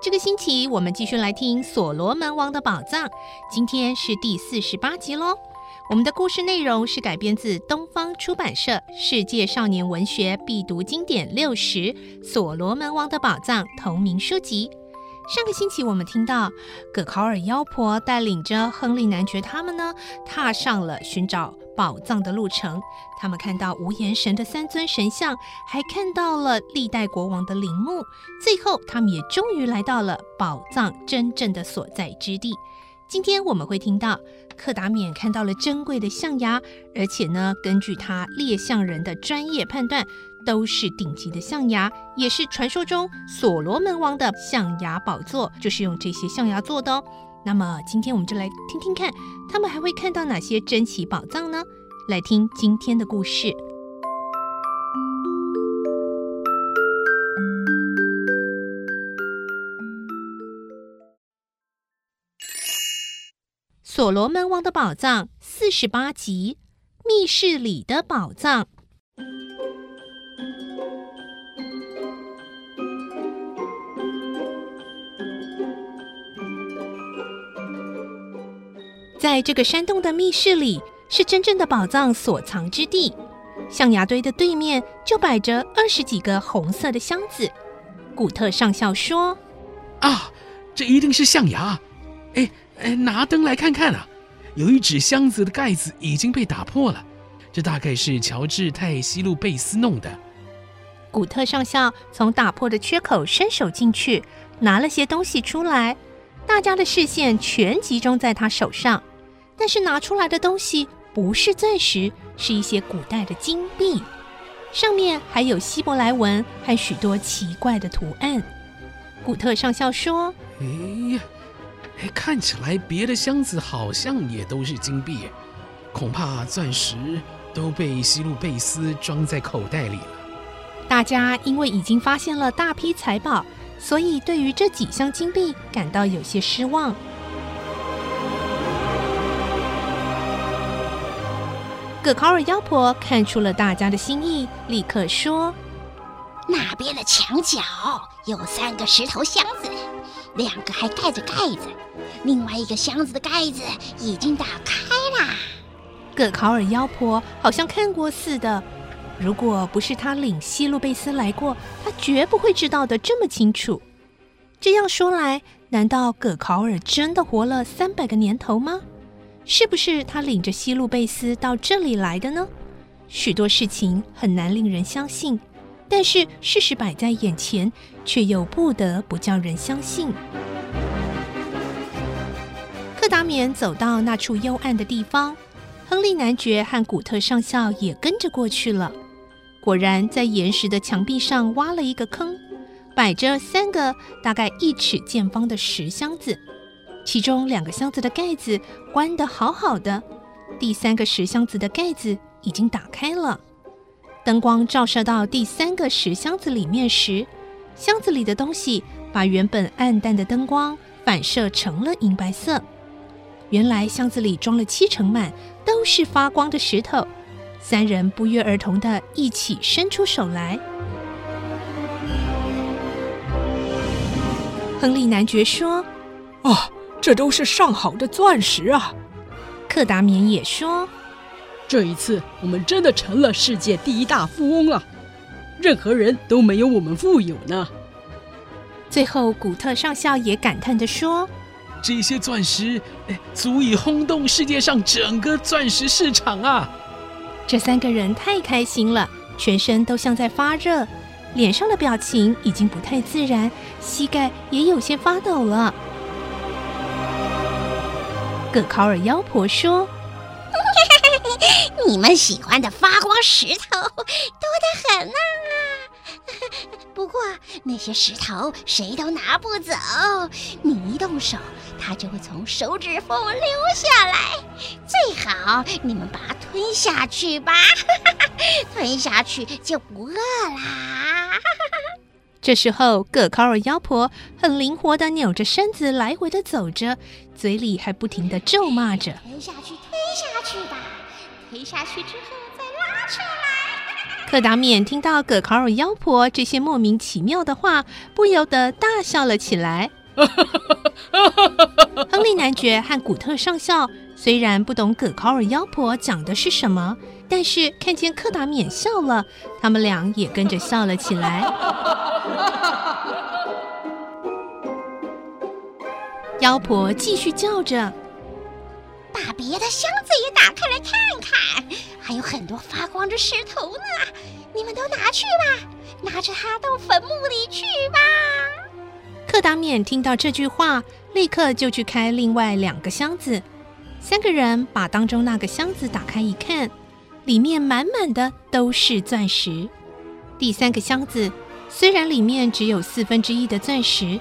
这个星期我们继续来听《所罗门王的宝藏》，今天是第四十八集喽。我们的故事内容是改编自东方出版社《世界少年文学必读经典六十》《所罗门王的宝藏》同名书籍。上个星期我们听到葛考尔妖婆带领着亨利男爵他们呢，踏上了寻找宝藏的路程。他们看到无言神的三尊神像，还看到了历代国王的陵墓。最后，他们也终于来到了宝藏真正的所在之地。今天我们会听到克达缅看到了珍贵的象牙，而且呢，根据他猎象人的专业判断。都是顶级的象牙，也是传说中所罗门王的象牙宝座，就是用这些象牙做的哦。那么今天我们就来听听看，他们还会看到哪些珍奇宝藏呢？来听今天的故事。所罗门王的宝藏四十八集：密室里的宝藏。在这个山洞的密室里，是真正的宝藏所藏之地。象牙堆的对面就摆着二十几个红色的箱子。古特上校说：“啊，这一定是象牙！哎哎，拿灯来看看啊！有一纸箱子的盖子已经被打破了，这大概是乔治泰西路贝斯弄的。”古特上校从打破的缺口伸手进去，拿了些东西出来。大家的视线全集中在他手上。但是拿出来的东西不是钻石，是一些古代的金币，上面还有希伯来文和许多奇怪的图案。古特上校说：“哎呀，哎，看起来别的箱子好像也都是金币，恐怕钻石都被西路贝斯装在口袋里了。”大家因为已经发现了大批财宝，所以对于这几箱金币感到有些失望。葛考尔妖婆看出了大家的心意，立刻说：“那边的墙角有三个石头箱子，两个还盖着盖子，另外一个箱子的盖子已经打开了。”葛考尔妖婆好像看过似的，如果不是他领西路贝斯来过，他绝不会知道的这么清楚。这样说来，难道葛考尔真的活了三百个年头吗？是不是他领着西路贝斯到这里来的呢？许多事情很难令人相信，但是事实摆在眼前，却又不得不叫人相信。克达缅走到那处幽暗的地方，亨利男爵和古特上校也跟着过去了。果然，在岩石的墙壁上挖了一个坑，摆着三个大概一尺见方的石箱子。其中两个箱子的盖子关得好好的，第三个石箱子的盖子已经打开了。灯光照射到第三个石箱子里面时，箱子里的东西把原本暗淡的灯光反射成了银白色。原来箱子里装了七成满，都是发光的石头。三人不约而同地一起伸出手来。亨利男爵说：“啊。”这都是上好的钻石啊！克达缅也说：“这一次我们真的成了世界第一大富翁了，任何人都没有我们富有呢。”最后，古特上校也感叹地说：“这些钻石，哎，足以轰动世界上整个钻石市场啊！这三个人太开心了，全身都像在发热，脸上的表情已经不太自然，膝盖也有些发抖了。葛考尔妖婆说：“ 你们喜欢的发光石头多得很啊！不过那些石头谁都拿不走，你一动手，它就会从手指缝溜下来。最好你们把它吞下去吧，吞下去就不饿啦。”这时候，葛考尔妖婆很灵活地扭着身子来回地走着，嘴里还不停地咒骂着：“推下去，推下去吧，推下去之后再拉出来。”克达冕听到葛考尔妖婆这些莫名其妙的话，不由得大笑了起来。亨利男爵和古特上校虽然不懂葛考尔妖婆讲的是什么。但是看见克达冕笑了，他们俩也跟着笑了起来。妖婆继续叫着：“把别的箱子也打开来看看，还有很多发光的石头呢，你们都拿去吧，拿着它到坟墓里去吧。”克达冕听到这句话，立刻就去开另外两个箱子。三个人把当中那个箱子打开一看。里面满满的都是钻石。第三个箱子虽然里面只有四分之一的钻石，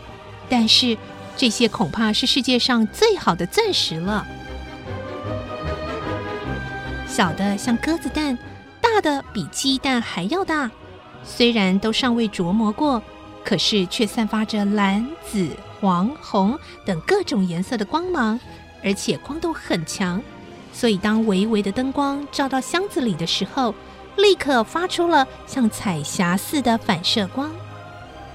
但是这些恐怕是世界上最好的钻石了。小的像鸽子蛋，大的比鸡蛋还要大。虽然都尚未琢磨过，可是却散发着蓝、紫、黄、红等各种颜色的光芒，而且光度很强。所以，当微微的灯光照到箱子里的时候，立刻发出了像彩霞似的反射光。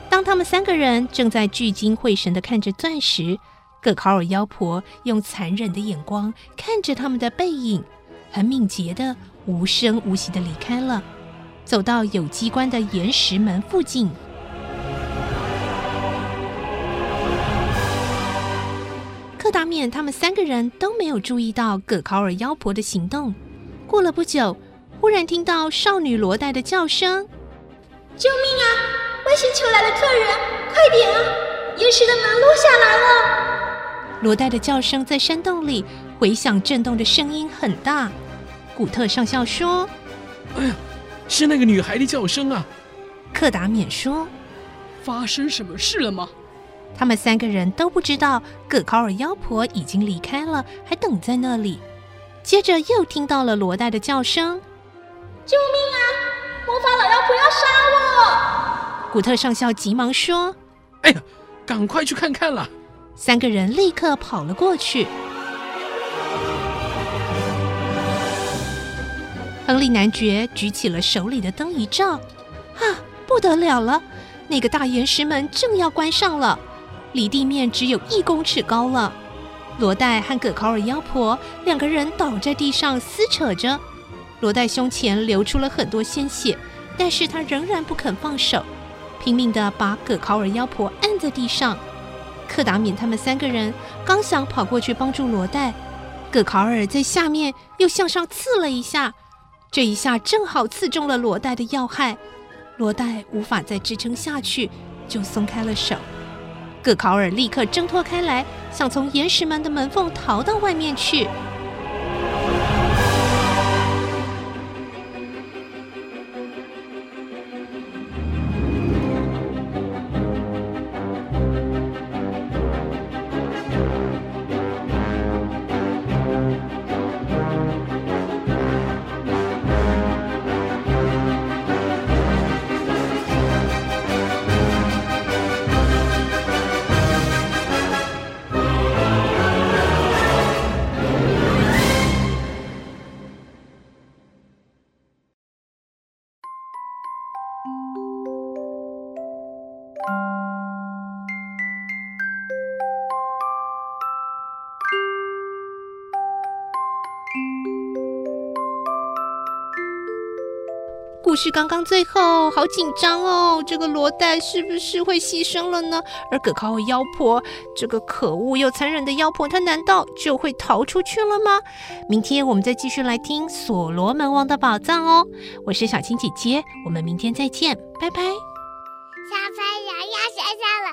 当他们三个人正在聚精会神的看着钻石，葛考尔妖婆用残忍的眼光看着他们的背影，很敏捷的、无声无息的离开了，走到有机关的岩石门附近。克达面他们三个人都没有注意到葛考尔妖婆的行动。过了不久，忽然听到少女罗黛的叫声：“救命啊！外星球来了客人，快点啊！岩石的门落下来了。”罗黛的叫声在山洞里回响，震动的声音很大。古特上校说：“哎呀，是那个女孩的叫声啊！”克达免说：“发生什么事了吗？”他们三个人都不知道葛考尔妖婆已经离开了，还等在那里。接着又听到了罗黛的叫声：“救命啊！魔法老妖婆要杀我！”古特上校急忙说：“哎呀，赶快去看看了！”三个人立刻跑了过去。亨利男爵举起了手里的灯一照，啊，不得了了！那个大岩石门正要关上了。离地面只有一公尺高了，罗黛和葛考尔妖婆两个人倒在地上撕扯着，罗代胸前流出了很多鲜血，但是他仍然不肯放手，拼命地把葛考尔妖婆按在地上。克达敏他们三个人刚想跑过去帮助罗代，葛考尔在下面又向上刺了一下，这一下正好刺中了罗代的要害，罗代无法再支撑下去，就松开了手。葛考尔立刻挣脱开来，想从岩石门的门缝逃到外面去。故事刚刚最后好紧张哦，这个罗代是不是会牺牲了呢？而葛考尔妖婆，这个可恶又残忍的妖婆，她难道就会逃出去了吗？明天我们再继续来听所罗门王的宝藏哦。我是小青姐姐，我们明天再见，拜拜。小朋友要睡觉了，